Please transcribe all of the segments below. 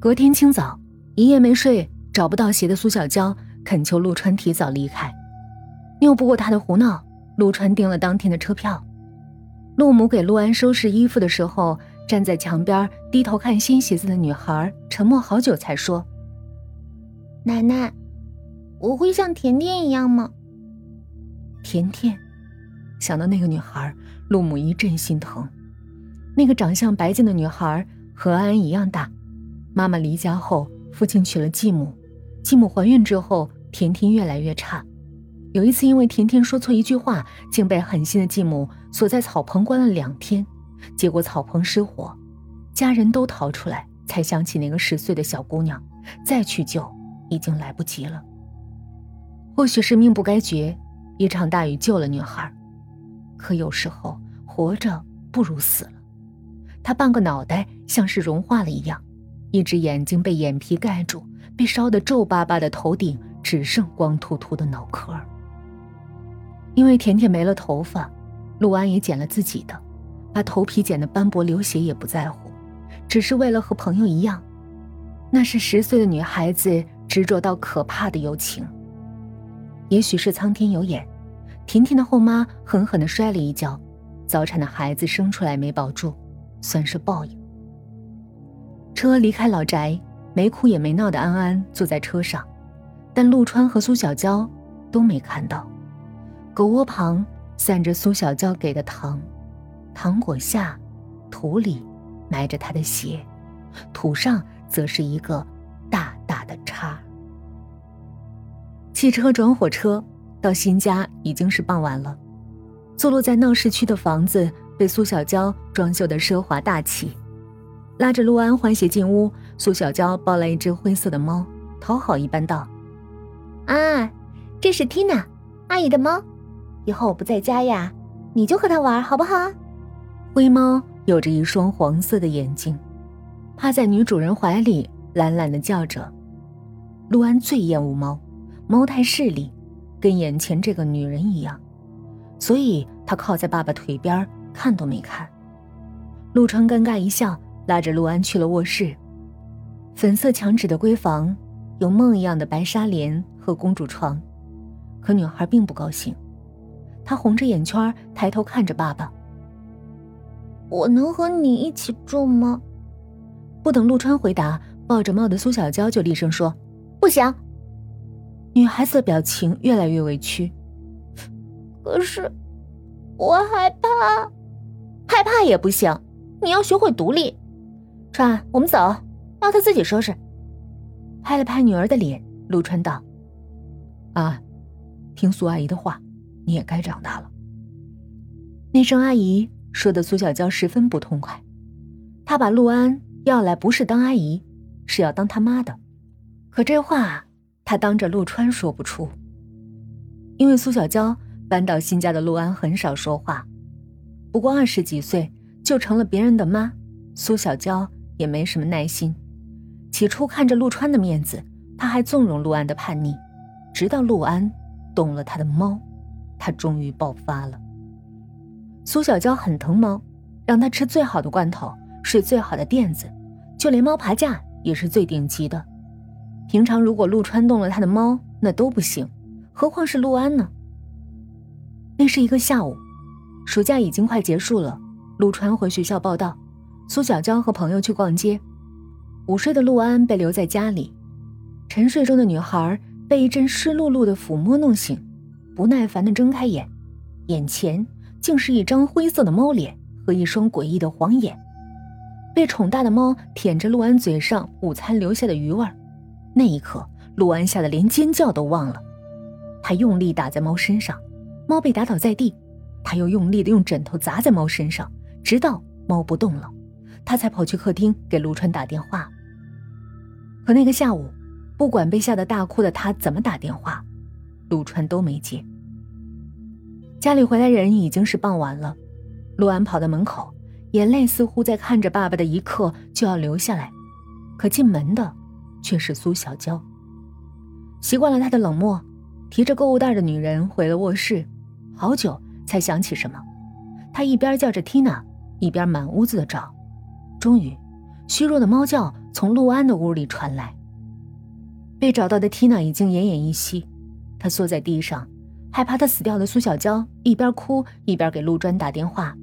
隔天清早，一夜没睡，找不到鞋的苏小娇恳求陆川提早离开。拗不过他的胡闹，陆川订了当天的车票。陆母给陆安收拾衣服的时候，站在墙边低头看新鞋子的女孩沉默好久，才说：“奶奶，我会像甜甜一样吗？”甜甜，想到那个女孩，陆母一阵心疼。那个长相白净的女孩和安安一样大。妈妈离家后，父亲娶了继母。继母怀孕之后，甜甜越来越差。有一次，因为甜甜说错一句话，竟被狠心的继母锁在草棚关了两天。结果草棚失火，家人都逃出来，才想起那个十岁的小姑娘。再去救，已经来不及了。或许是命不该绝，一场大雨救了女孩。可有时候，活着不如死了。她半个脑袋像是融化了一样。一只眼睛被眼皮盖住，被烧得皱巴巴的头顶只剩光秃秃的脑壳。因为甜甜没了头发，陆安也剪了自己的，把头皮剪得斑驳流血也不在乎，只是为了和朋友一样。那是十岁的女孩子执着到可怕的友情。也许是苍天有眼，甜甜的后妈狠狠地摔了一跤，早产的孩子生出来没保住，算是报应。车离开老宅，没哭也没闹的安安坐在车上，但陆川和苏小娇都没看到。狗窝旁散着苏小娇给的糖，糖果下，土里埋着他的血，土上则是一个大大的叉。汽车转火车到新家已经是傍晚了，坐落在闹市区的房子被苏小娇装修的奢华大气。拉着陆安欢喜进屋，苏小娇抱来一只灰色的猫，讨好一般道：“啊，这是 Tina 阿姨的猫，以后我不在家呀，你就和它玩好不好？”灰猫有着一双黄色的眼睛，趴在女主人怀里懒懒的叫着。陆安最厌恶猫，猫太势利，跟眼前这个女人一样，所以他靠在爸爸腿边看都没看。陆川尴尬一笑。拉着陆安去了卧室，粉色墙纸的闺房，有梦一样的白纱帘和公主床，可女孩并不高兴，她红着眼圈抬头看着爸爸：“我能和你一起住吗？”不等陆川回答，抱着猫的苏小娇就厉声说：“不行！”女孩子的表情越来越委屈。可是，我害怕，害怕也不行，你要学会独立。川，我们走，让他自己收拾。拍了拍女儿的脸，陆川道：“啊，听苏阿姨的话，你也该长大了。”那声“阿姨”说的苏小娇十分不痛快。她把陆安要来不是当阿姨，是要当他妈的。可这话她当着陆川说不出，因为苏小娇搬到新家的陆安很少说话，不过二十几岁就成了别人的妈，苏小娇。也没什么耐心。起初看着陆川的面子，他还纵容陆安的叛逆，直到陆安动了他的猫，他终于爆发了。苏小娇很疼猫，让它吃最好的罐头，睡最好的垫子，就连猫爬架也是最顶级的。平常如果陆川动了他的猫，那都不行，何况是陆安呢？那是一个下午，暑假已经快结束了，陆川回学校报道。苏小娇和朋友去逛街，午睡的陆安被留在家里。沉睡中的女孩被一阵湿漉漉的抚摸弄醒，不耐烦地睁开眼，眼前竟是一张灰色的猫脸和一双诡异的黄眼。被宠大的猫舔着陆安嘴上午餐留下的鱼味那一刻，陆安吓得连尖叫都忘了。他用力打在猫身上，猫被打倒在地，他又用力地用枕头砸在猫身上，直到猫不动了。他才跑去客厅给陆川打电话。可那个下午，不管被吓得大哭的他怎么打电话，陆川都没接。家里回来人已经是傍晚了，陆安跑到门口，眼泪似乎在看着爸爸的一刻就要流下来。可进门的却是苏小娇。习惯了他的冷漠，提着购物袋的女人回了卧室，好久才想起什么。她一边叫着 Tina，一边满屋子的找。终于，虚弱的猫叫从陆安的屋里传来。被找到的缇娜已经奄奄一息，她缩在地上，害怕她死掉的苏小娇一边哭一边给陆川打电话。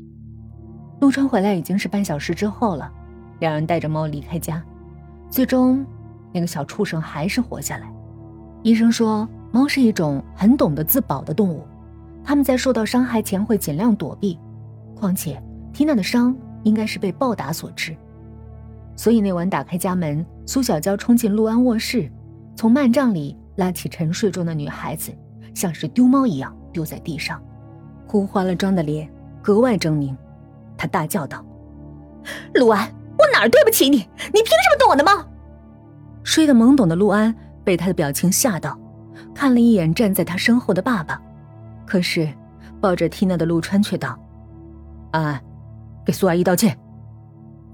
陆川回来已经是半小时之后了，两人带着猫离开家，最终，那个小畜生还是活下来。医生说，猫是一种很懂得自保的动物，它们在受到伤害前会尽量躲避。况且，缇娜的伤应该是被暴打所致，所以那晚打开家门，苏小娇冲进陆安卧室。从幔帐里拉起沉睡中的女孩子，像是丢猫一样丢在地上，哭花了妆的脸格外狰狞。他大叫道：“陆安，我哪儿对不起你？你凭什么动我的猫？”睡得懵懂的陆安被他的表情吓到，看了一眼站在他身后的爸爸，可是抱着缇娜的陆川却道：“安安，给苏阿姨道歉。”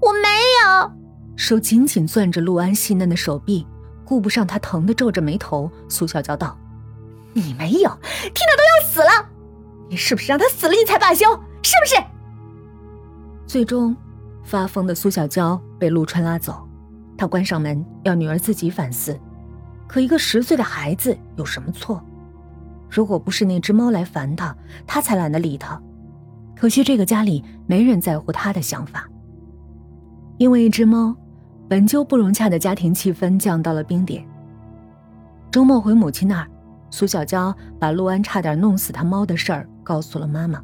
我没有，手紧紧攥着陆安细嫩的手臂。顾不上他疼的皱着眉头，苏小娇道：“你没有，缇娜都要死了，你是不是让他死了你才罢休？是不是？”最终，发疯的苏小娇被陆川拉走，他关上门要女儿自己反思。可一个十岁的孩子有什么错？如果不是那只猫来烦他，他才懒得理他。可惜这个家里没人在乎他的想法，因为一只猫。本就不融洽的家庭气氛降到了冰点。周末回母亲那儿，苏小娇把陆安差点弄死他猫的事儿告诉了妈妈。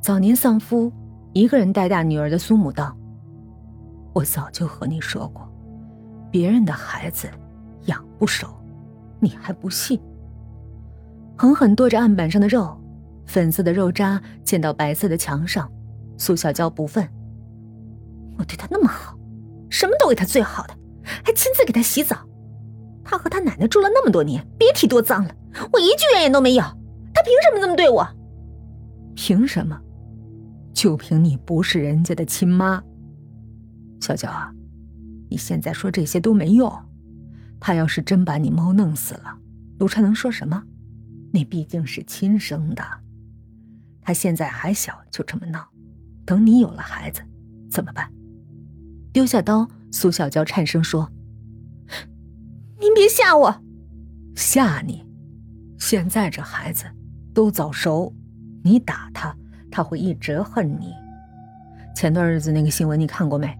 早年丧夫，一个人带大女儿的苏母道：“我早就和你说过，别人的孩子养不熟，你还不信。”狠狠剁着案板上的肉，粉色的肉渣溅到白色的墙上。苏小娇不忿：“我对他那么好。”什么都给他最好的，还亲自给他洗澡。他和他奶奶住了那么多年，别提多脏了。我一句怨言都没有，他凭什么这么对我？凭什么？就凭你不是人家的亲妈。小娇啊，你现在说这些都没用。他要是真把你猫弄死了，陆川能说什么？那毕竟是亲生的。他现在还小，就这么闹。等你有了孩子，怎么办？丢下刀，苏小娇颤声说：“您别吓我，吓你！现在这孩子都早熟，你打他，他会一直恨你。前段日子那个新闻你看过没？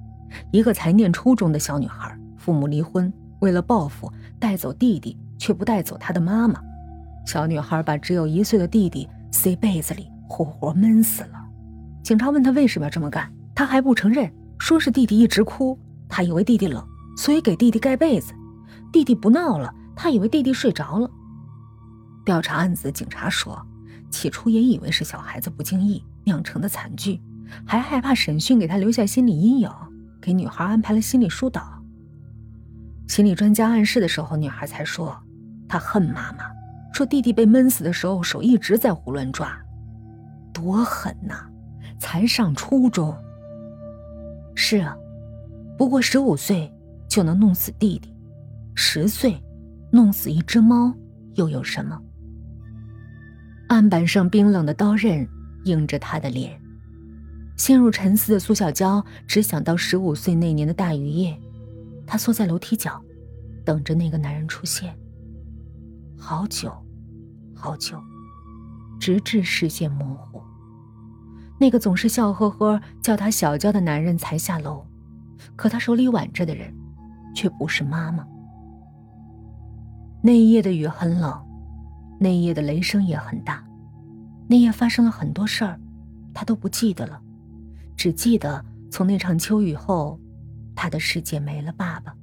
一个才念初中的小女孩，父母离婚，为了报复带走弟弟，却不带走她的妈妈。小女孩把只有一岁的弟弟塞被子里，活活闷死了。警察问他为什么要这么干，他还不承认。”说是弟弟一直哭，他以为弟弟冷，所以给弟弟盖被子。弟弟不闹了，他以为弟弟睡着了。调查案子的警察说，起初也以为是小孩子不经意酿成的惨剧，还害怕审讯给他留下心理阴影，给女孩安排了心理疏导。心理专家暗示的时候，女孩才说，她恨妈妈，说弟弟被闷死的时候手一直在胡乱抓，多狠呐！才上初中。是啊，不过十五岁就能弄死弟弟，十岁弄死一只猫又有什么？案板上冰冷的刀刃映着他的脸，陷入沉思的苏小娇只想到十五岁那年的大雨夜，她缩在楼梯角，等着那个男人出现。好久，好久，直至视线模糊。那个总是笑呵呵叫他小娇的男人才下楼，可他手里挽着的人，却不是妈妈。那一夜的雨很冷，那一夜的雷声也很大，那夜发生了很多事儿，他都不记得了，只记得从那场秋雨后，他的世界没了爸爸。